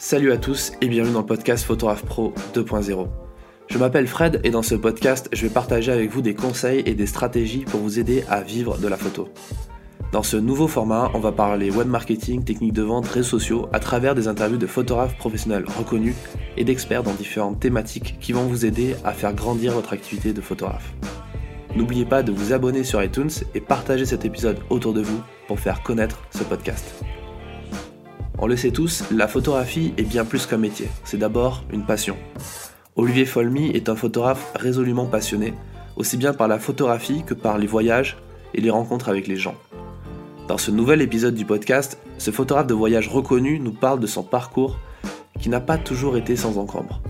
Salut à tous et bienvenue dans le podcast Photographe Pro 2.0. Je m'appelle Fred et dans ce podcast, je vais partager avec vous des conseils et des stratégies pour vous aider à vivre de la photo. Dans ce nouveau format, on va parler web marketing, techniques de vente, réseaux sociaux à travers des interviews de photographes professionnels reconnus et d'experts dans différentes thématiques qui vont vous aider à faire grandir votre activité de photographe. N'oubliez pas de vous abonner sur iTunes et partager cet épisode autour de vous pour faire connaître ce podcast. On le sait tous, la photographie est bien plus qu'un métier, c'est d'abord une passion. Olivier Folmy est un photographe résolument passionné, aussi bien par la photographie que par les voyages et les rencontres avec les gens. Dans ce nouvel épisode du podcast, ce photographe de voyage reconnu nous parle de son parcours qui n'a pas toujours été sans encombre.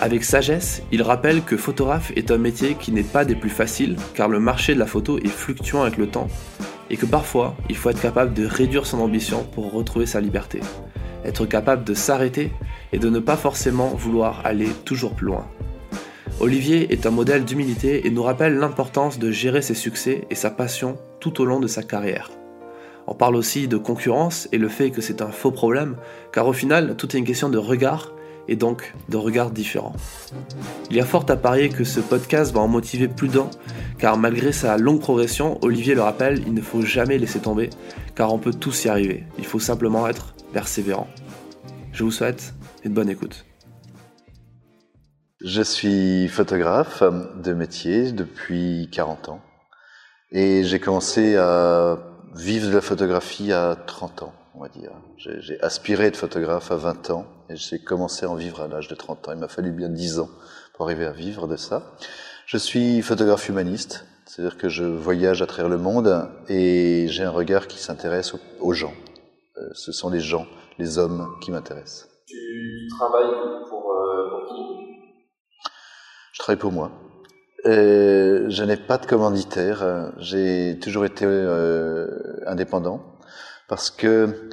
Avec sagesse, il rappelle que photographe est un métier qui n'est pas des plus faciles car le marché de la photo est fluctuant avec le temps et que parfois il faut être capable de réduire son ambition pour retrouver sa liberté, être capable de s'arrêter et de ne pas forcément vouloir aller toujours plus loin. Olivier est un modèle d'humilité et nous rappelle l'importance de gérer ses succès et sa passion tout au long de sa carrière. On parle aussi de concurrence et le fait que c'est un faux problème, car au final, tout est une question de regard et donc de regard différents. Il y a fort à parier que ce podcast va en motiver plus d'un, car malgré sa longue progression, Olivier le rappelle, il ne faut jamais laisser tomber, car on peut tous y arriver. Il faut simplement être persévérant. Je vous souhaite une bonne écoute. Je suis photographe de métier depuis 40 ans et j'ai commencé à vivre de la photographie à 30 ans, on va dire. J'ai aspiré être photographe à 20 ans et j'ai commencé à en vivre à l'âge de 30 ans. Il m'a fallu bien 10 ans pour arriver à vivre de ça. Je suis photographe humaniste, c'est-à-dire que je voyage à travers le monde et j'ai un regard qui s'intéresse aux gens. Euh, ce sont les gens, les hommes qui m'intéressent. Tu travailles pour, euh, pour qui? Je travaille pour moi. Euh, je n'ai pas de commanditaire. J'ai toujours été euh, indépendant parce que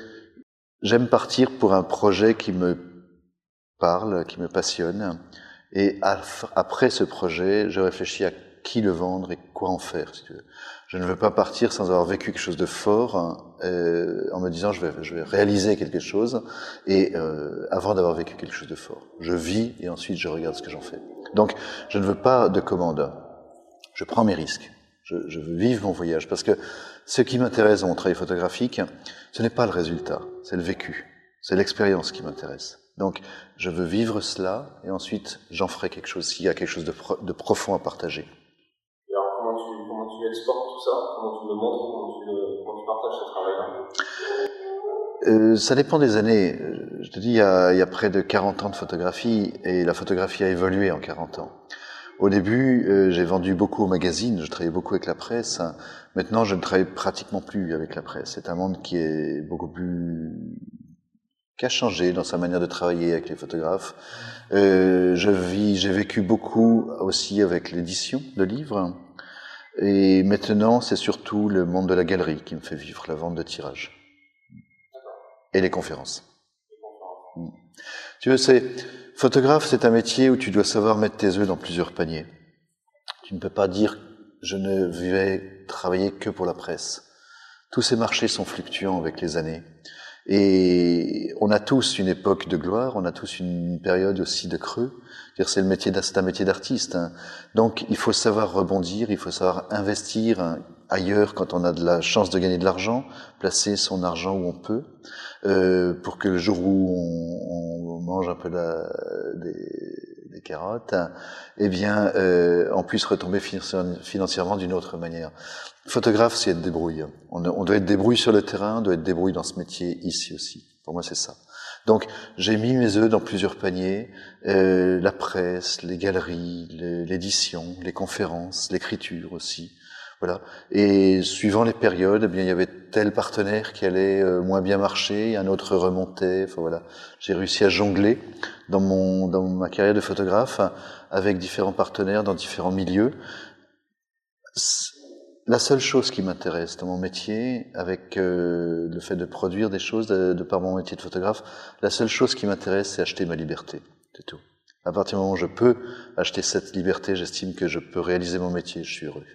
j'aime partir pour un projet qui me parle, qui me passionne. Et après ce projet, je réfléchis à qui le vendre et quoi en faire. Si tu veux. Je ne veux pas partir sans avoir vécu quelque chose de fort, euh, en me disant je vais, je vais réaliser quelque chose, et euh, avant d'avoir vécu quelque chose de fort. Je vis et ensuite je regarde ce que j'en fais. Donc je ne veux pas de commande. Je prends mes risques. Je, je veux vivre mon voyage parce que ce qui m'intéresse dans mon travail photographique, ce n'est pas le résultat, c'est le vécu, c'est l'expérience qui m'intéresse. Donc, je veux vivre cela et ensuite j'en ferai quelque chose s'il y a quelque chose de, pro de profond à partager. Et alors, comment tu, comment tu exportes tout ça? Comment tu le montres? Comment tu, le, comment tu partages ce travail-là? Euh, Ça dépend des années. Je te dis, il y, a, il y, a, près de 40 ans de photographie et la photographie a évolué en 40 ans. Au début, euh, j'ai vendu beaucoup aux magazines, je travaillais beaucoup avec la presse. Maintenant, je ne travaille pratiquement plus avec la presse. C'est un monde qui est beaucoup plus qui a changé dans sa manière de travailler avec les photographes. Euh, je vis, j'ai vécu beaucoup aussi avec l'édition de livres. Et maintenant, c'est surtout le monde de la galerie qui me fait vivre, la vente de tirages. Et les conférences. Mm. Tu veux, c'est, photographe, c'est un métier où tu dois savoir mettre tes œufs dans plusieurs paniers. Tu ne peux pas dire, je ne vais travailler que pour la presse. Tous ces marchés sont fluctuants avec les années. Et on a tous une époque de gloire, on a tous une période aussi de creux. C'est le métier, c'est un métier d'artiste. Hein. Donc il faut savoir rebondir, il faut savoir investir hein, ailleurs quand on a de la chance de gagner de l'argent, placer son argent où on peut, euh, pour que le jour où on, mange un peu la, des, des, carottes, eh bien, euh, on puisse retomber financièrement d'une autre manière. Photographe, c'est être débrouille. On, on, doit être débrouille sur le terrain, on doit être débrouille dans ce métier ici aussi. Pour moi, c'est ça. Donc, j'ai mis mes œufs dans plusieurs paniers euh, la presse, les galeries, l'édition, les conférences, l'écriture aussi. Voilà. Et suivant les périodes, eh bien, il y avait tel partenaire qui allait euh, moins bien marcher, un autre remontait. Enfin, voilà. J'ai réussi à jongler dans mon dans ma carrière de photographe avec différents partenaires dans différents milieux la seule chose qui m'intéresse dans mon métier, avec euh, le fait de produire des choses de, de, par mon métier de photographe, la seule chose qui m'intéresse, c'est acheter ma liberté. C'est tout. À partir du moment où je peux acheter cette liberté, j'estime que je peux réaliser mon métier. Je suis heureux.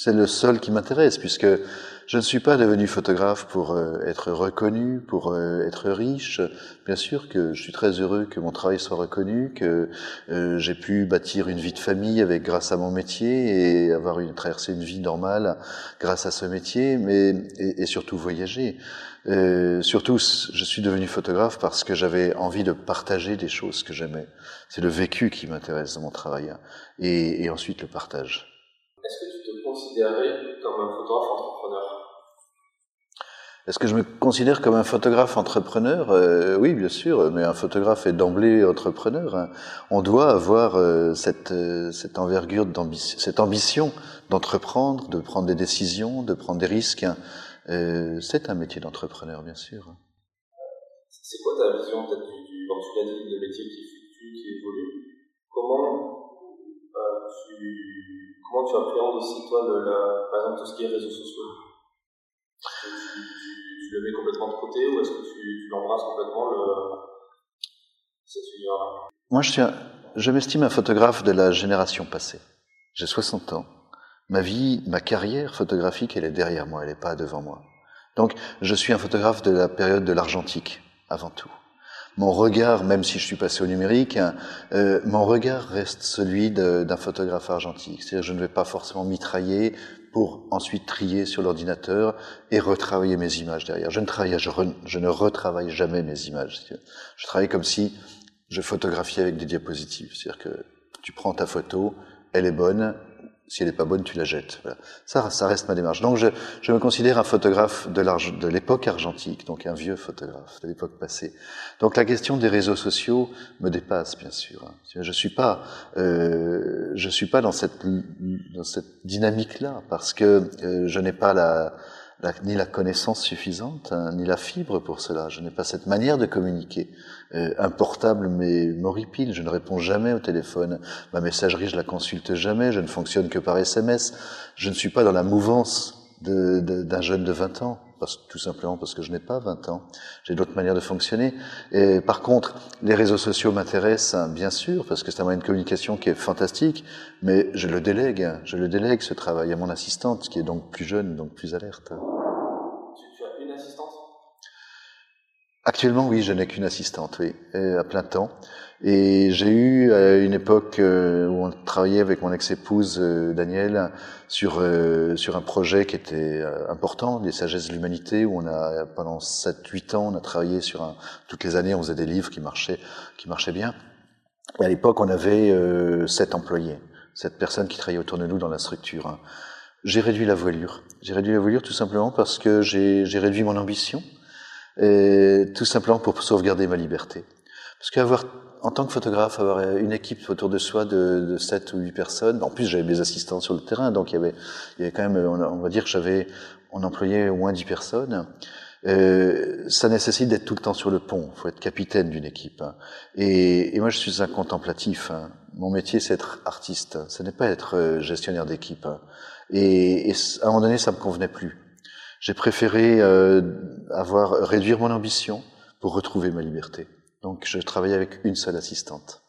C'est le seul qui m'intéresse, puisque je ne suis pas devenu photographe pour euh, être reconnu, pour euh, être riche. Bien sûr que je suis très heureux que mon travail soit reconnu, que euh, j'ai pu bâtir une vie de famille avec grâce à mon métier et avoir une une vie normale grâce à ce métier, mais et, surtout voyager. surtout, je suis devenu photographe parce que j'avais envie de partager des choses que j'aimais. C'est le vécu qui m'intéresse dans mon travail, et, et ensuite le partage. Te considérais comme un photographe entrepreneur est-ce que je me considère comme un photographe entrepreneur? Euh, Oui, bien sûr, mais un photographe est d'emblée entrepreneur. Hein. On doit avoir euh, cette, euh, cette envergure d'ambition, cette ambition d'entreprendre, de prendre des décisions, de prendre des risques. Hein. c'est un métier d'entrepreneur, bien sûr. C'est quoi ta vision peut-être du, du tu l'as dit, le métier qui fluctue, qui évolue Comment tu comment tu appréhendes aussi toi, le, la, par exemple, tout ce qui est réseaux sociaux? Tu le mets complètement de côté ou est-ce que tu, l'embrasses complètement le, cet univers Moi, je, suis je m'estime un photographe de la génération passée. J'ai 60 ans. Ma vie, ma carrière photographique, elle est derrière moi, elle n'est pas devant moi. Donc, je suis un photographe de la période de l'argentique, avant tout. Mon regard, même si je suis passé au numérique, hein, euh, mon regard reste celui d'un photographe argentique. C'est-à-dire, je ne vais pas forcément mitrailler pour ensuite trier sur l'ordinateur et retravailler mes images derrière. Je ne travaille, je, ne retravaille jamais mes images. Je travaille comme si je photographiais avec des diapositives. C'est-à-dire que tu prends ta photo, elle est bonne, si elle n'est pas bonne, tu la jettes. Ça, ça reste ma démarche. Donc, je, je me considère un photographe de, l'époque argentique, donc un vieux photographe de l'époque passée. Donc, la question des réseaux sociaux me dépasse, bien sûr. Je suis pas, euh, je suis pas dans cette dans cette dynamique-là parce que euh, je n'ai pas la ni la connaissance suffisante, hein, ni la fibre pour cela. Je n'ai pas cette manière de communiquer. Euh, un portable m'horripile, je ne réponds jamais au téléphone. Ma messagerie, je la consulte jamais, je ne fonctionne que par SMS. Je ne suis pas dans la mouvance d'un jeune de 20 ans, parce, tout simplement parce que je n'ai pas 20 ans. J'ai d'autres manières de fonctionner. Et par contre, les réseaux sociaux m'intéressent, bien sûr, parce que c'est un moyen de communication qui est fantastique, mais je le délègue, je le délègue ce travail à mon assistante, qui est donc plus jeune, donc plus alerte. Tu, as une assistante? Actuellement, oui, je n'ai qu'une assistante, oui, à plein temps. Et j'ai eu à une époque euh, où on travaillait avec mon ex-épouse euh, Daniel sur euh, sur un projet qui était important, les sagesses de l'humanité, où on a pendant 7-8 ans, on a travaillé sur un, toutes les années, on faisait des livres qui marchaient qui marchaient bien. Et à l'époque, on avait sept employés, sept personnes qui travaillaient autour de nous dans la structure. Hein. J'ai réduit la voilure. J'ai réduit la voilure tout simplement parce que j'ai réduit mon ambition, et tout simplement pour sauvegarder ma liberté. Parce qu'avoir en tant que photographe, avoir une équipe autour de soi de, de 7 ou 8 personnes. En plus, j'avais mes assistants sur le terrain, donc il y avait, il y avait quand même, on va dire que j'avais, on employait au moins 10 personnes. Euh, ça nécessite d'être tout le temps sur le pont. Il faut être capitaine d'une équipe. Hein. Et, et, moi, je suis un contemplatif. Hein. Mon métier, c'est être artiste. Ce n'est pas être euh, gestionnaire d'équipe. Hein. Et, et, à un moment donné, ça me convenait plus. J'ai préféré euh, avoir réduire mon ambition pour retrouver ma liberté. Donc je travaillais avec une seule assistante.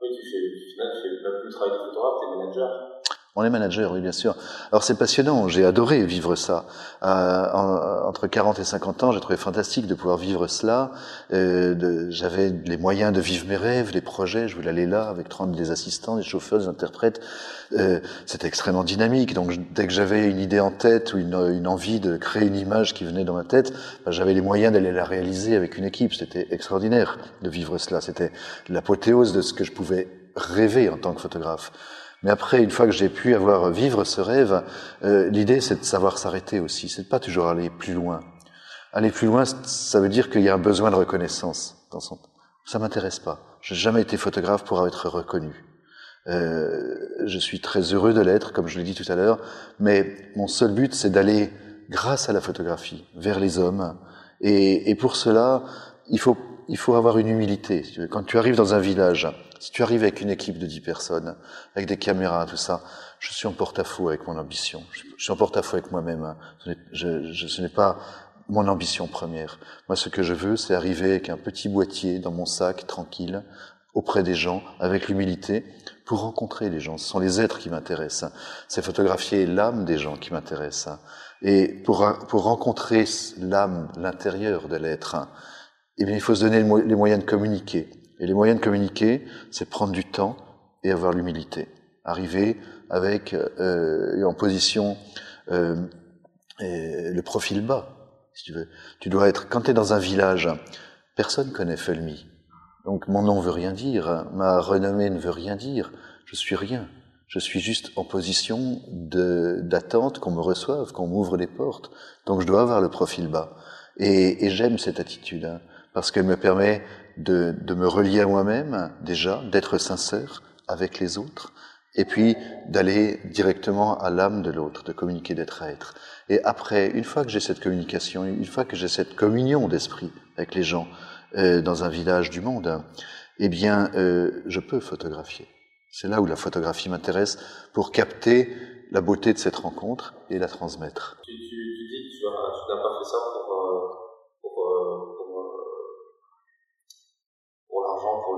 Oui, tu fais, tu fais même plus travail de photographe, tu es manager. On est manager, oui, bien sûr. Alors c'est passionnant, j'ai adoré vivre ça. Euh, entre 40 et 50 ans, j'ai trouvé fantastique de pouvoir vivre cela. Euh, J'avais les moyens de vivre mes rêves, les projets. Je voulais aller là avec 30 des assistants, des chauffeurs, des interprètes. Euh, C'était extrêmement dynamique. Donc dès que j'avais une idée en tête ou une, envie de créer une image qui venait dans ma tête, ben, j'avais les moyens d'aller la réaliser avec une équipe. C'était extraordinaire de vivre cela. C'était l'apothéose de ce que je pouvais rêver en tant que photographe. Mais après, une fois que j'ai pu avoir vivre ce rêve, euh, l'idée c'est de savoir s'arrêter aussi. C'est de pas toujours aller plus loin. Aller plus loin, ça veut dire qu'il y a un besoin de reconnaissance. Dans son... Ça m'intéresse pas. J'ai jamais été photographe pour être reconnu. Euh, je suis très heureux de l'être, comme je l'ai dit tout à l'heure, mais mon seul but, c'est d'aller, grâce à la photographie, vers les hommes. Et, et pour cela, il faut, il faut avoir une humilité. Quand tu arrives dans un village, si tu arrives avec une équipe de dix personnes, avec des caméras, tout ça, je suis en porte-à-faux avec mon ambition. Je suis en porte-à-faux avec moi-même. Hein. Ce n'est pas mon ambition première. Moi, ce que je veux, c'est arriver avec un petit boîtier dans mon sac, tranquille, auprès des gens, avec l'humilité, pour rencontrer les gens. Ce sont les êtres qui m'intéressent. C'est photographier l'âme des gens qui m'intéressent. Et pour, pour rencontrer l'âme, l'intérieur de l'être, eh bien, il faut se donner les moyens de communiquer. Et les moyens de communiquer, c'est prendre du temps et avoir l'humilité. Arriver avec euh, en position euh, le profil bas, si tu veux. Tu dois être quand tu es dans un village, personne connaît Felmi. Donc mon nom veut rien dire, ma renommée ne veut rien dire. Je suis rien. Je suis juste en position d'attente qu'on me reçoive, qu'on m'ouvre les portes. Donc je dois avoir le profil bas. Et, et j'aime cette attitude, hein, parce qu'elle me permet de, me relier à moi-même, déjà, d'être sincère avec les autres, et puis d'aller directement à l'âme de l'autre, de communiquer d'être à être. Et après, une fois que j'ai cette communication, une fois que j'ai cette communion d'esprit avec les gens euh, dans un village du monde, eh bien, euh, je peux photographier. C'est là où la photographie m'intéresse pour capter la beauté de cette rencontre et la transmettre. Tu, dis que tu n'as pas fait ça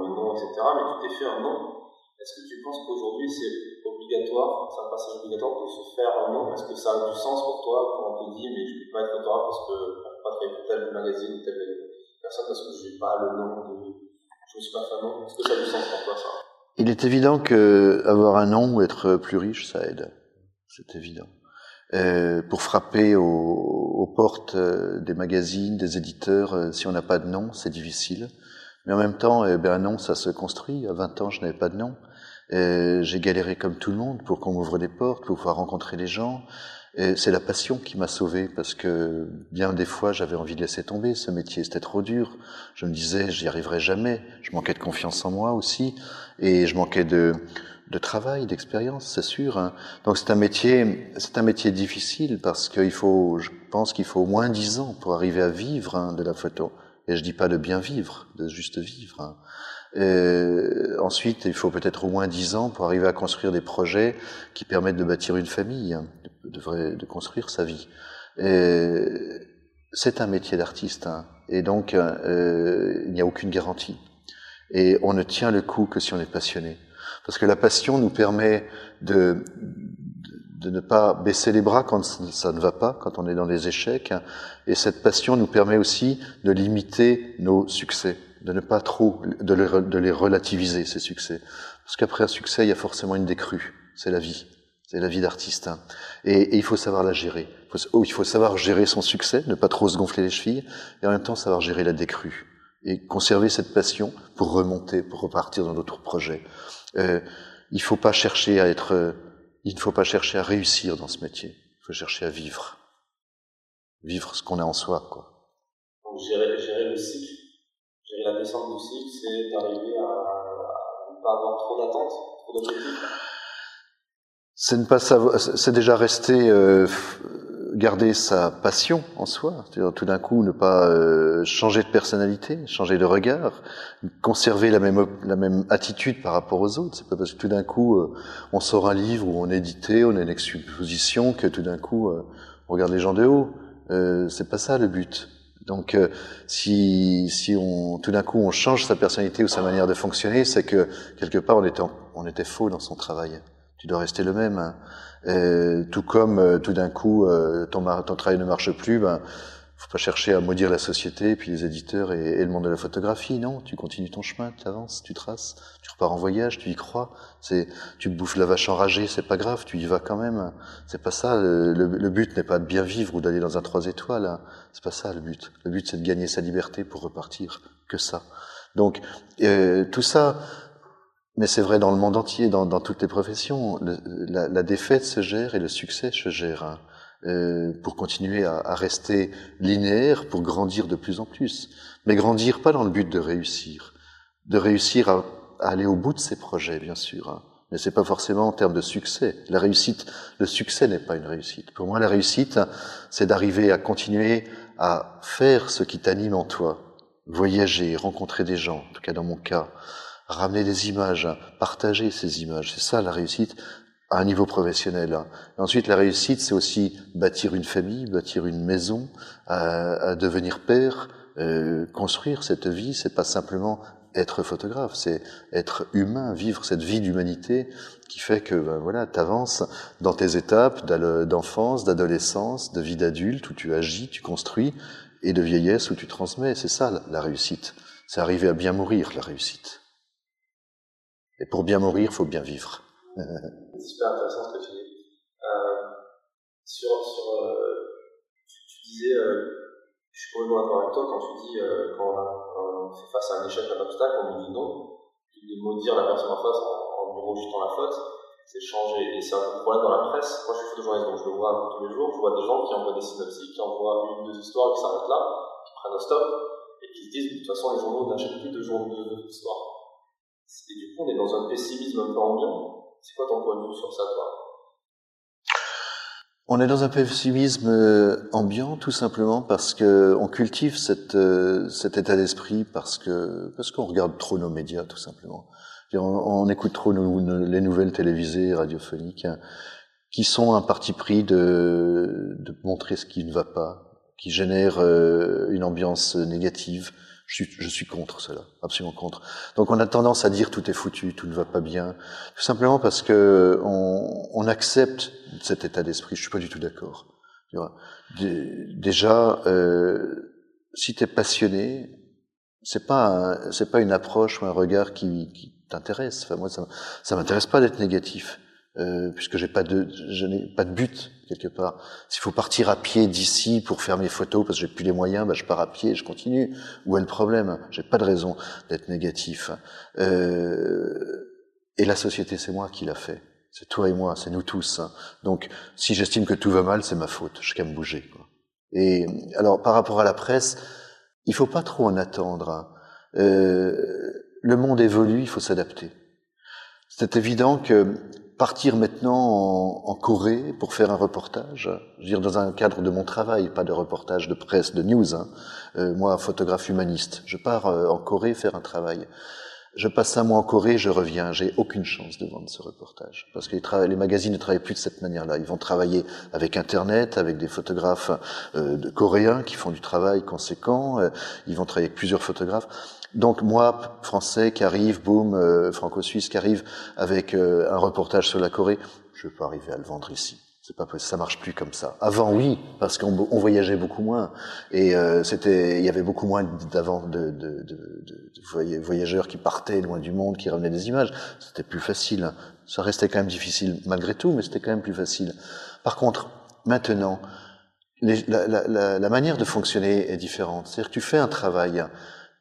le nom, etc. Mais tu t'es fait un nom est-ce que tu penses qu'aujourd'hui c'est obligatoire, c'est un passage obligatoire de se faire un nom? Est-ce que ça a du sens pour toi quand on te dit mais je ne peux pas être photographe parce que je ne pas travailler pour tel magazine ou telle personne parce que je n'ai pas le nom de. Je ne suis pas fait Est-ce que ça a du sens pour toi Il est évident que avoir un nom ou être plus riche, ça aide. C'est évident. Euh, pour frapper aux, aux, portes euh, des magazines, des éditeurs, euh, si on n'a pas de nom, c'est difficile. Mais en même temps, eh ben, ça se construit. À 20 ans, je n'avais pas de nom. J'ai galéré comme tout le monde pour qu'on m'ouvre des portes, pour pouvoir rencontrer les gens. C'est la passion qui m'a sauvé parce que bien des fois j'avais envie de laisser tomber ce métier, c'était trop dur. Je me disais j'y arriverai jamais. Je manquais de confiance en moi aussi et je manquais de, de travail, d'expérience, c'est sûr. Hein. Donc c'est un métier, c'est un métier difficile parce qu'il faut, je pense qu'il faut au moins dix ans pour arriver à vivre hein, de la photo. Et je dis pas de bien vivre, de juste vivre. Hein. Ensuite, il faut peut-être au moins dix ans pour arriver à construire des projets qui permettent de bâtir une famille, hein, de, de, construire sa vie. C'est un métier d'artiste, hein, et donc euh, il n'y a aucune garantie. Et on ne tient le coup que si on est passionné. Parce que la passion nous permet de, de ne pas baisser les bras quand ça ne va pas, quand on est dans les échecs. Et cette passion nous permet aussi de limiter nos succès de ne pas trop, de les, relativiser, ces succès. Parce qu'après un succès, il y a forcément une décrue. C'est la vie. C'est la vie d'artiste. Et, il faut savoir la gérer. Il faut, oh, il faut savoir gérer son succès, ne pas trop se gonfler les chevilles, et en même temps savoir gérer la décrue. Et conserver cette passion pour remonter, pour repartir dans d'autres projets. Euh, il faut pas chercher à être, il ne faut pas chercher à réussir dans ce métier. Il faut chercher à vivre. Vivre ce qu'on a en soi, quoi. Donc gérer, gérer le cycle la descente du cycle, c'est d'arriver à, ne pas avoir trop d'attentes, trop d'objectifs C'est ne pas savoir, c'est déjà rester, euh, garder sa passion en soi, c'est-à-dire tout d'un coup ne pas euh, changer de personnalité, changer de regard, conserver la même la même attitude par rapport aux autres. C'est pas parce que tout d'un coup euh, on sort un livre ou on est édité, on a une exposition que tout d'un coup euh, on regarde les gens de haut. c'est pas ça le but. Donc, euh, si, si on, tout d'un coup on change sa personnalité ou sa manière de fonctionner, c'est que quelque part on était, on était faux dans son travail. Tu dois rester le même. Euh, tout comme euh, tout d'un coup ton, ton, travail ne marche plus, ben faut pas chercher à maudire la société, puis les éditeurs et, et, le monde de la photographie. Non, tu continues ton chemin, tu avances, tu traces, tu repars en voyage, tu y crois. C'est, tu bouffes la vache enragée, c'est pas grave, tu y vas quand même. C'est pas ça. Le, le, but n'est pas de bien vivre ou d'aller dans un trois étoiles. Hein. C'est pas ça le but. Le but c'est de gagner sa liberté pour repartir. Que ça. Donc euh, tout ça. Mais c'est vrai dans le monde entier, dans, toutes les professions. la, défaite se gère et le succès se gère. Hein. Euh, pour continuer à, rester linéaire, pour grandir de plus en plus. Mais grandir pas dans le but de réussir, de réussir à, à aller au bout de ses projets, bien sûr. Hein. Mais c'est pas forcément en termes de succès. La réussite, le succès n'est pas une réussite. Pour moi, la réussite, c'est d'arriver à continuer à faire ce qui t'anime en toi, voyager, rencontrer des gens, en tout cas dans mon cas, ramener des images, partager ces images. C'est ça la réussite à un niveau professionnel. Ensuite, la réussite, c'est aussi bâtir une famille, bâtir une maison, à, à devenir père, euh, construire cette vie. C'est pas simplement être photographe, c'est être humain, vivre cette vie d'humanité qui fait que ben voilà, tu avances dans tes étapes d'enfance, d'adolescence, de vie d'adulte où tu agis, tu construis, et de vieillesse où tu transmets. C'est ça la réussite. C'est arriver à bien mourir, la réussite. Et pour bien mourir, il faut bien vivre. C'est super intéressant ce que tu dis. Euh, sur, euh, tu, disais, euh, je suis complètement d'accord avec toi quand tu dis, quand on, fait face à un échec, à un obstacle, on nous dit non, de maudire la personne en face en, en rejetant la faute, c'est changer. Et c'est un problème dans la presse. Moi, je suis photojournaliste, donc je le vois tous les jours. Je vois des gens qui envoient des synopsis, qui envoient une, deux histoires, qui s'arrêtent là, qui prennent un stop, et qui se disent, de toute façon, les journaux n'achètent plus de journaux d'histoire. Et du coup, on est dans un pessimisme un peu ambiant c'est quoi ton point de vue sur ça, toi? On est dans un pessimisme euh, ambiant, tout simplement parce que on cultive euh, cet état d'esprit parce que qu'on regarde trop nos médias, tout simplement. On, écoute trop les nouvelles télévisées, radiophoniques, hein, qui sont un parti pris de, montrer ce qui ne va pas, qui génère euh, une ambiance négative, je suis, je suis contre cela, absolument contre. Donc on a tendance à dire tout est foutu, tout ne va pas bien, tout simplement parce que on, on accepte cet état d'esprit. Je suis pas du tout d'accord. Déjà, euh, si tu es passionné, c'est pas c'est pas une approche ou un regard qui, qui t'intéresse. Enfin moi ça ça m'intéresse pas d'être négatif. Euh, puisque j'ai pas de, je n'ai pas de but quelque part. S'il faut partir à pied d'ici pour faire mes photos parce que j'ai plus les moyens, bah je pars à pied, et je continue. Où est le problème? J'ai pas de raison d'être négatif. Euh, et la société, c'est moi qui l'a fait. C'est toi et moi, c'est nous tous. Hein. Donc, si j'estime que tout va mal, c'est ma faute. Je qu'à me bouger. Quoi. Et alors, par rapport à la presse, il faut pas trop en attendre. Hein. Euh, le monde évolue, il faut s'adapter. C'est évident que partir maintenant en, en, Corée pour faire un reportage, je veux dire dans un cadre de mon travail, pas de reportage de presse, de news. Hein. Euh, moi, photographe humaniste, je pars euh, en Corée faire un travail. Je passe un mois en Corée, je reviens, j'ai aucune chance de vendre ce reportage parce que les, les, magazines ne travaillent plus de cette manière-là. Ils vont travailler avec Internet, avec des photographes euh, de coréens qui font du travail conséquent. Euh, ils vont travailler avec plusieurs photographes. Donc moi, français qui arrive, boum, euh, franco-suisse qui arrive avec euh, un reportage sur la Corée, je peux pas arriver à le vendre ici. C'est pas ça marche plus comme ça. Avant oui, parce qu'on voyageait beaucoup moins et euh, il y avait beaucoup moins d'avant de, voyageurs qui partaient loin du monde, qui ramenaient des images. C'était plus facile. Ça restait quand même difficile malgré tout, mais c'était quand même plus facile. Par contre, maintenant, la, manière de fonctionner est différente. C'est-à-dire que tu fais un travail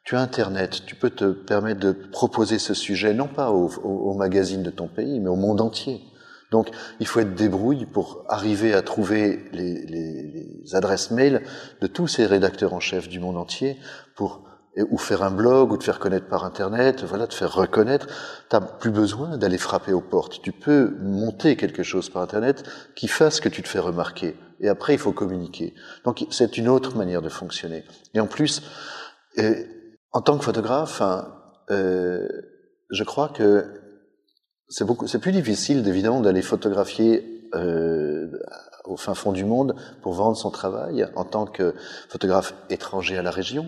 tu as Internet, tu peux te permettre de proposer ce sujet, non pas au, au, magazine de ton pays, mais au monde entier. Donc, il faut être débrouille pour arriver à trouver les, les, les adresses mail de tous ces rédacteurs en chef du monde entier pour ou faire un blog ou te faire connaître par internet, voilà, te faire reconnaître. T'as plus besoin d'aller frapper aux portes. Tu peux monter quelque chose par internet qui fasse que tu te fais remarquer. Et après, il faut communiquer. Donc, c'est une autre manière de fonctionner. Et en plus, en tant que photographe, hein, euh, je crois que c'est beaucoup, c'est plus difficile évidemment d'aller photographier euh, au fin fond du monde pour vendre son travail en tant que photographe étranger à la région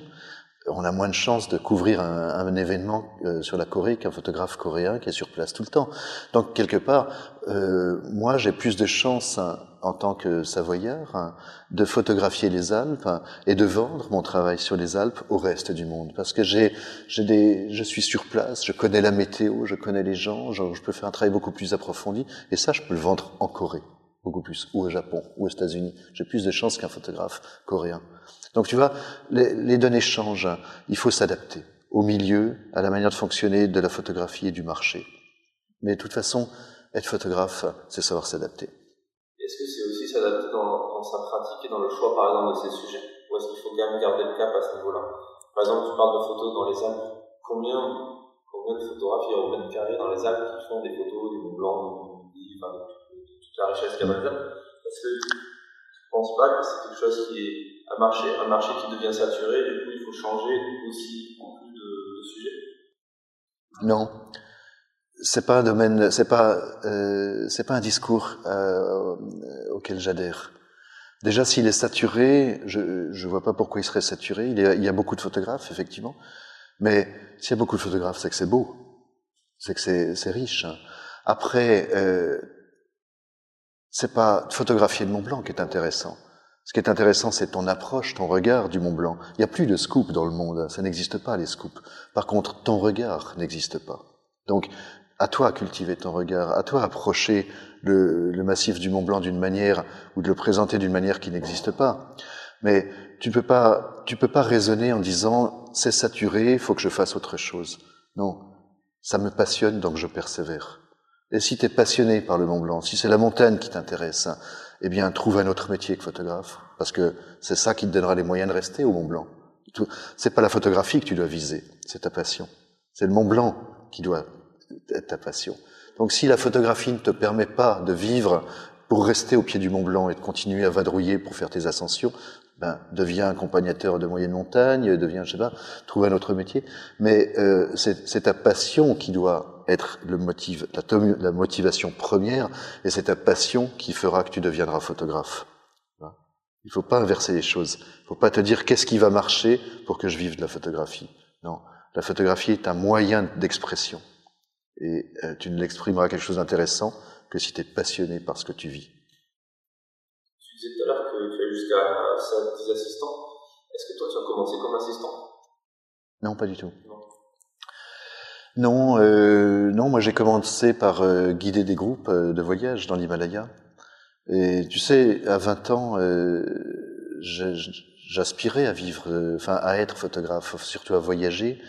on a moins de chances de couvrir un, événement euh, sur la Corée qu'un photographe coréen qui est sur place tout le temps. Donc quelque part, euh, moi j'ai plus de chances hein, en tant que savoyard hein, de photographier les Alpes hein, et de vendre mon travail sur les Alpes au reste du monde, parce que j'ai, j'ai des, je suis sur place, je connais la météo, je connais les gens, je, peux faire un travail beaucoup plus approfondi, et ça je peux le vendre en Corée beaucoup plus, ou au Japon, ou aux États-Unis. J'ai plus de chances qu'un photographe coréen. Donc tu vois, les, les données changent. Il faut s'adapter au milieu, à la manière de fonctionner de la photographie et du marché. Mais de toute façon, être photographe, c'est savoir s'adapter. Dans, sa pratique et dans le choix, par exemple, de ces sujets Ou est-ce qu'il faut quand même garder le cap à ce niveau-là? Par exemple, tu parles de photos dans les Alpes. Combien, combien de photographes il y a au mètre carré dans les Alpes qui font des photos du Mont Blanc, de toute la richesse qu'il y a dans les Parce que tu ne penses pas que c'est quelque chose qui est un marché, un marché qui devient saturé, du coup il faut changer aussi en plus de, de sujets? Non. C'est pas un domaine, c'est pas, euh, c'est pas un discours euh, auquel j'adhère. Déjà, s'il est saturé, je je vois pas pourquoi il serait saturé. Il y a, il y a beaucoup de photographes, effectivement, Mais s'il y a beaucoup de photographes, c'est que c'est beau, c'est que c'est riche. Après, euh, c'est pas photographier le Mont Blanc qui est intéressant. Ce qui est intéressant, c'est ton approche, ton regard du Mont Blanc. Il n'y a plus de scoop dans le monde, ça n'existe pas les scoops. Par contre, ton regard n'existe pas. Donc, à toi cultiver ton regard, à toi approcher le, le massif du Mont Blanc d'une manière ou de le présenter d'une manière qui n'existe pas. Mais tu peux pas, tu peux pas raisonner en disant c'est saturé, il faut que je fasse autre chose. Non, ça me passionne donc je persévère. Et si tu es passionné par le Mont Blanc, si c'est la montagne qui t'intéresse, eh bien trouve un autre métier que photographe, parce que c'est ça qui te donnera les moyens de rester au Mont Blanc. C'est pas la photographie que tu dois viser, c'est ta passion. C'est le Mont Blanc qui doit ta passion. Donc si la photographie ne te permet pas de vivre pour rester au pied du Mont Blanc et de continuer à vadrouiller pour faire tes ascensions, ben, deviens accompagnateur de moyenne montagne, deviens, je sais pas, trouve un autre métier. Mais euh, c'est ta passion qui doit être le motif, la, la motivation première, et c'est ta passion qui fera que tu deviendras photographe. Il faut pas inverser les choses. Il faut pas te dire qu'est-ce qui va marcher pour que je vive de la photographie. Non, la photographie est un moyen d'expression. Et euh, tu ne l'exprimeras quelque chose d'intéressant que si tu es passionné par ce que tu vis. Tu disais tout à l'heure que tu as jusqu'à 10 assistants. Est-ce que toi, tu as commencé comme assistant? Non, pas du tout. Non, euh, non, moi j'ai commencé par euh, guider des groupes euh, de voyage dans l'Himalaya. Et tu sais, à 20 ans, j'aspirais à vivre, enfin à être photographe, surtout à voyager,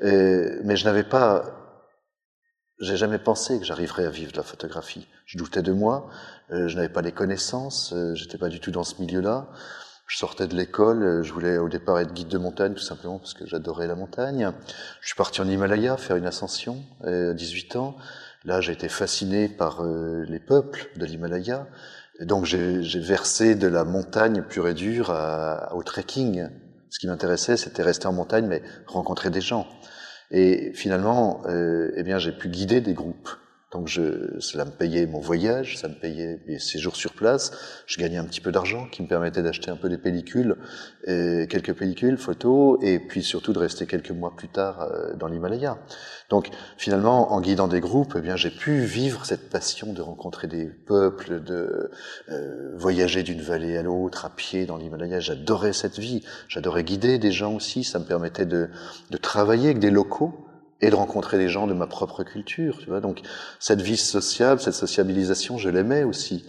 mais je n'avais pas, j'ai jamais pensé que j'arriverais à vivre de la photographie. Je doutais de moi, je n'avais pas les connaissances, j'étais pas du tout dans ce milieu-là. Je sortais de l'école, euh, je voulais au départ être guide de montagne tout simplement parce que j'adorais la montagne. Je suis parti en Himalaya faire une ascension euh, à 18 ans. Là, j'ai été fasciné par euh, les peuples de l'Himalaya. donc, j'ai versé de la montagne pure et dure au trekking. Ce qui m'intéressait, c'était rester en montagne, mais rencontrer des gens. Et finalement, eh bien, j'ai pu guider des groupes. Donc je, cela me payait mon voyage, ça me payait mes séjours sur place. Je gagnais un petit peu d'argent qui me permettait d'acheter un peu des pellicules, et quelques pellicules, photos, et puis surtout de rester quelques mois plus tard euh, dans l'Himalaya. Donc finalement, en guidant des groupes, eh bien j'ai pu vivre cette passion de rencontrer des peuples, de euh, voyager d'une vallée à l'autre à pied dans l'Himalaya. J'adorais cette vie. J'adorais guider des gens aussi. Ça me permettait de, de travailler avec des locaux et de rencontrer des gens de ma propre culture, tu vois. Donc cette vie sociale, cette sociabilisation, je l'aimais aussi.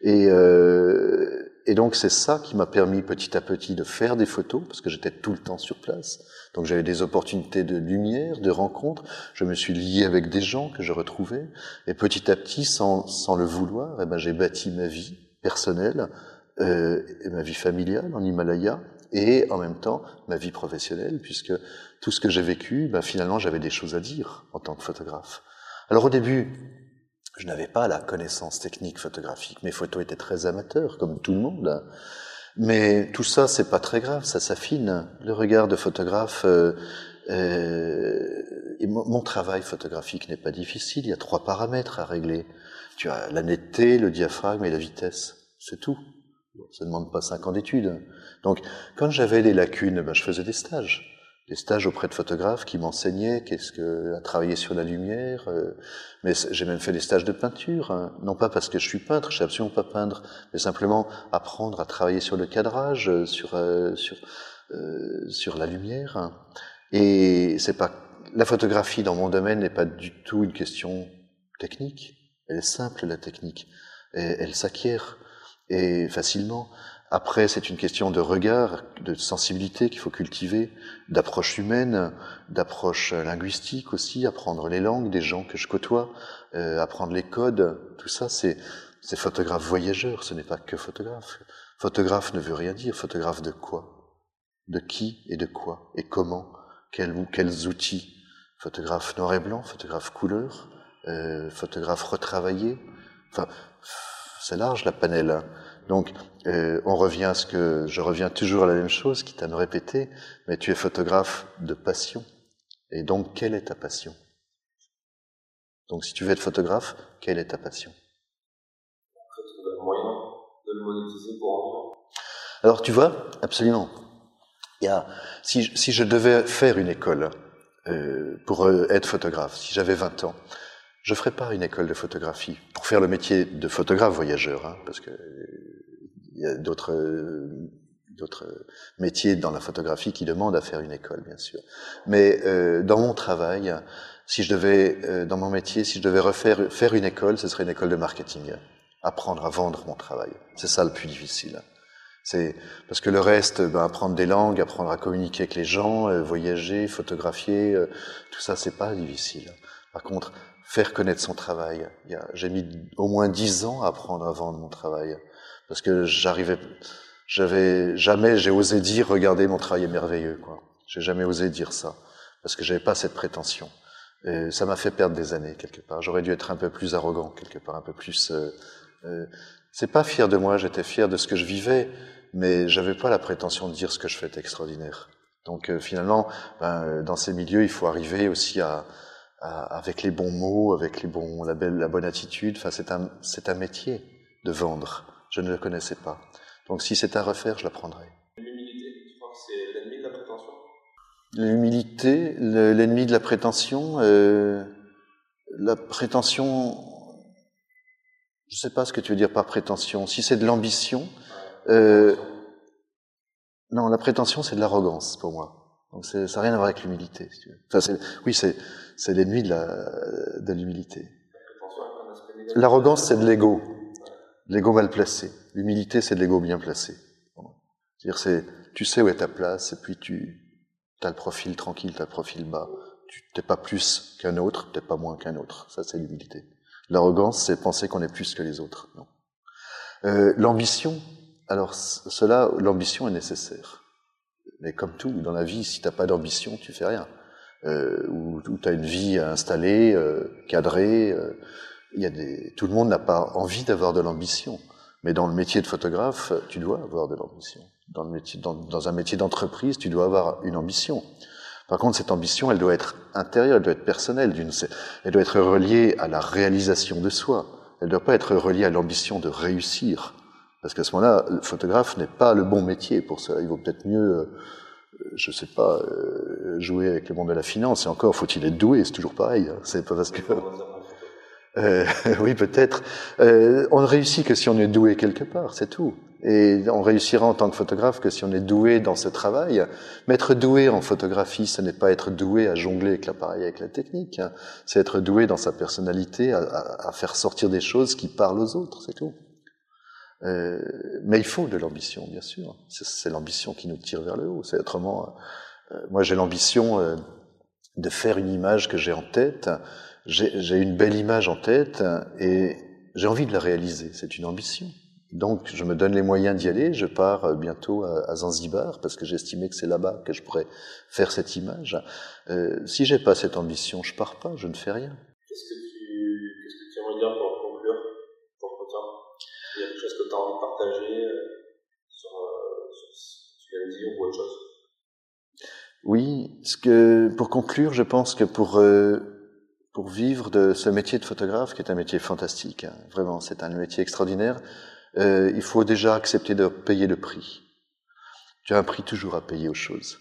Et, euh, et donc c'est ça qui m'a permis petit à petit de faire des photos, parce que j'étais tout le temps sur place. Donc j'avais des opportunités de lumière, de rencontres. Je me suis lié avec des gens que je retrouvais. Et petit à petit, sans, sans le vouloir, eh ben, j'ai bâti ma vie personnelle euh, et ma vie familiale en Himalaya et en même temps ma vie professionnelle, puisque tout ce que j'ai vécu, ben, finalement j'avais des choses à dire en tant que photographe. Alors au début, je n'avais pas la connaissance technique photographique, mes photos étaient très amateurs, comme tout le monde. Mais tout ça, c'est pas très grave, ça s'affine. Le regard de photographe, euh, euh, mon travail photographique n'est pas difficile. Il y a trois paramètres à régler. Tu as la netteté, le diaphragme et la vitesse. C'est tout. Ça ne demande pas cinq ans d'études. Donc, quand j'avais des lacunes, ben, je faisais des stages. Des stages auprès de photographes qui m'enseignaient qu'est-ce que à travailler sur la lumière. Euh, mais j'ai même fait des stages de peinture, hein. non pas parce que je suis peintre, je sais absolument pas peindre, mais simplement apprendre à travailler sur le cadrage, euh, sur euh, sur sur la lumière. Hein. Et c'est pas la photographie dans mon domaine n'est pas du tout une question technique. Elle est simple la technique. Elle s'acquiert et facilement. Après, c'est une question de regard, de sensibilité qu'il faut cultiver, d'approche humaine, d'approche linguistique aussi, apprendre les langues des gens que je côtoie, euh, apprendre les codes, tout ça, c'est photographe voyageur, ce n'est pas que photographe. Photographe ne veut rien dire, photographe de quoi? De qui et de quoi Et comment? Quels, quels outils? Photographe noir et blanc, photographe couleur, euh, photographe retravaillé, enfin c'est large la panel. Donc, euh, on revient à ce que je reviens toujours à la même chose, quitte à me répéter, mais tu es photographe de passion. Et donc, quelle est ta passion? Donc, si tu veux être photographe, quelle est ta passion? Alors, tu vois, absolument. Il y a, si, je devais faire une école, euh, pour euh, être photographe. Si j'avais 20 ans, je ferais pas une école de photographie pour faire le métier de photographe voyageur, hein, parce que il y a d'autres d'autres métiers dans la photographie qui demandent à faire une école, bien sûr. Mais euh, dans mon travail, si je devais, euh, dans mon métier, si je devais refaire faire une école, ce serait une école de marketing. Apprendre à vendre mon travail. C'est ça le plus difficile. C'est parce que le reste, ben, apprendre des langues, apprendre à communiquer avec les gens, euh, voyager, photographier, euh, tout ça, c'est pas difficile. Par contre, faire connaître son travail. J'ai mis au moins dix ans à apprendre à vendre mon travail parce que j'arrivais, j'avais jamais, j'ai osé dire, regardez mon travail est merveilleux, quoi. J'ai jamais osé dire ça parce que j'avais pas cette prétention. Et ça m'a fait perdre des années quelque part. J'aurais dû être un peu plus arrogant quelque part, un peu plus. Euh, euh, c'est pas fier de moi, j'étais fier de ce que je vivais, mais j'avais pas la prétention de dire ce que je fais est extraordinaire. Donc euh, finalement, ben, dans ces milieux, il faut arriver aussi à, à, avec les bons mots, avec les bons, la belle, la bonne attitude. Enfin, c'est un, c'est un métier de vendre. Je ne le connaissais pas. Donc si c'est à refaire, je l'apprendrai. L'humilité, tu crois que c'est l'ennemi de la prétention? L'humilité, l'ennemi de la prétention. Euh, la prétention, je ne sais pas ce que tu veux dire par prétention. Si c'est de l'ambition, euh, non, la prétention c'est de l'arrogance pour moi. Donc ça n'a rien à voir avec l'humilité. Si. Enfin, oui, c'est l'ennemi de la de l'humilité. L'arrogance c'est de l'ego, l'ego mal placé. L'humilité c'est de l'ego bien placé. C'est-à-dire c'est tu sais où est ta place et puis tu as le profil tranquille, tu as le profil bas. Tu n'es pas plus qu'un autre, tu n'es pas moins qu'un autre. Ça c'est l'humilité. L'arrogance, c'est penser qu'on est plus que les autres. Non. Euh, l'ambition, alors cela, l'ambition est nécessaire. Mais comme tout dans la vie, si t'as pas d'ambition, tu fais rien. Euh, ou, ou tu as une vie installée, euh, cadrée. Euh, il y a des, tout le monde n'a pas envie d'avoir de l'ambition. Mais dans le métier de photographe, tu dois avoir de l'ambition. Dans, dans, un métier d'entreprise, tu dois avoir une ambition. Par contre, cette ambition, elle doit être intérieure, elle doit être personnelle, elle doit être reliée à la réalisation de soi. Elle ne doit pas être reliée à l'ambition de réussir. Parce qu'à ce moment-là, le photographe n'est pas le bon métier pour ça. Il vaut peut-être mieux, euh, je sais pas, euh, jouer avec le monde de la finance. Et encore, faut-il être doué C'est toujours pareil. Hein. C'est pas parce que... Euh, oui, peut-être. Euh, on ne réussit que si on est doué quelque part, c'est tout. Et on réussira en tant que photographe que si on est doué dans ce travail. Mais être doué en photographie, ce n'est pas être doué à jongler avec l'appareil, avec la technique. Hein. C'est être doué dans sa personnalité, à, à, faire sortir des choses qui parlent aux autres, c'est tout. Euh, mais il faut de l'ambition, bien sûr. C'est l'ambition qui nous tire vers le haut. C'est autrement. Euh, moi, j'ai l'ambition euh, de faire une image que j'ai en tête. J'ai une belle image en tête et j'ai envie de la réaliser. C'est une ambition. Donc, je me donne les moyens d'y aller. Je pars euh, bientôt à, Zanzibar parce que j'estimais que c'est là-bas que je pourrais faire cette image. Euh, si j'ai pas cette ambition, je pars pas. Je ne fais rien. Qu'est-ce que tu, pour conclure ton Il y a que as envie de partager euh, sur, euh, sur tu de dire ou autre chose? Oui, ce que, pour conclure, je pense que pour euh, pour vivre de ce métier de photographe, qui est un métier fantastique, hein, vraiment, c'est un métier extraordinaire euh, il faut déjà accepter de payer le prix. Tu as un prix toujours à payer aux choses.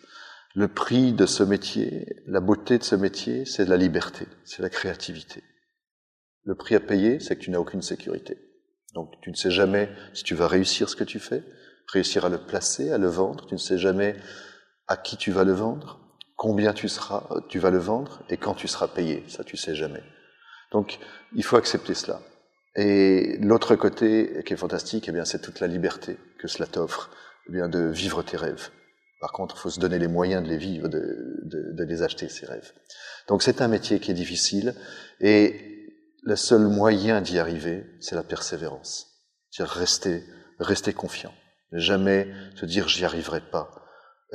Le prix de ce métier, la beauté de ce métier, c'est la liberté, c'est la créativité. Le prix à payer, c'est que tu n'as aucune sécurité. Donc tu ne sais jamais si tu vas réussir ce que tu fais, réussir à le placer, à le vendre. Tu ne sais jamais à qui tu vas le vendre, combien tu seras, tu vas le vendre et quand tu seras payé. Ça, tu sais jamais. Donc il faut accepter cela. Et l'autre côté qui est fantastique, eh bien, c'est toute la liberté que cela t'offre, eh bien, de vivre tes rêves. Par contre, il faut se donner les moyens de les vivre, de, de, de les acheter, ces rêves. Donc c'est un métier qui est difficile, et le seul moyen d'y arriver, c'est la persévérance. C'est-à-dire rester, rester confiant. Jamais se dire j'y arriverai pas.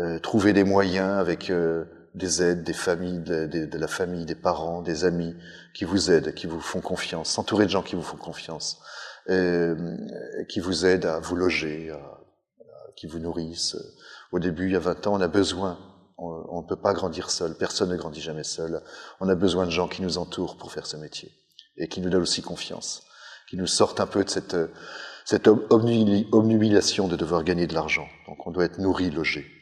Euh, trouver des moyens avec euh, des aides, des familles, de, la famille, des parents, des amis qui vous aident, qui vous font confiance, s'entourer de gens qui vous font confiance, euh, qui vous aident à vous loger, qui vous nourrissent. Au début, il y a 20 ans, on a besoin, on ne peut pas grandir seul, personne ne grandit jamais seul. On a besoin de gens qui nous entourent pour faire ce métier et qui nous donnent aussi confiance, qui nous sortent un peu de cette, cette obnubilation de devoir gagner de l'argent. Donc on doit être nourri, logé.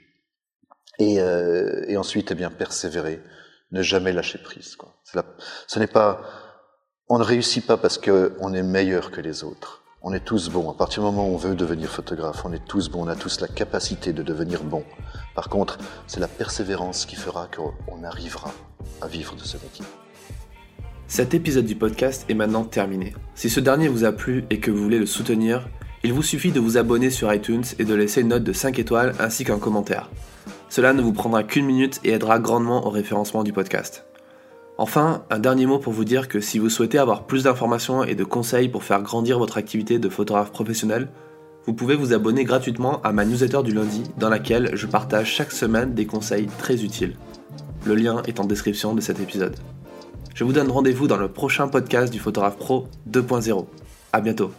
Et, euh, et ensuite, eh bien, persévérer, Ne jamais lâcher prise. Quoi. N'est pas, on ne réussit pas parce qu'on est meilleur que les autres. On est tous bons. À partir du moment où on veut devenir photographe, on est tous bons. On a tous la capacité de devenir bons. Par contre, c'est la persévérance qui fera qu'on arrivera à vivre de ce métier. Cet épisode du podcast est maintenant terminé. Si ce dernier vous a plu et que vous voulez le soutenir, il vous suffit de vous abonner sur iTunes et de laisser une note de 5 étoiles ainsi qu'un commentaire. Cela ne vous prendra qu'une minute et aidera grandement au référencement du podcast. Enfin, un dernier mot pour vous dire que si vous souhaitez avoir plus d'informations et de conseils pour faire grandir votre activité de photographe professionnel, vous pouvez vous abonner gratuitement à ma newsletter du lundi dans laquelle je partage chaque semaine des conseils très utiles. Le lien est en description de cet épisode. Je vous donne rendez-vous dans le prochain podcast du Photographe Pro 2.0. À bientôt.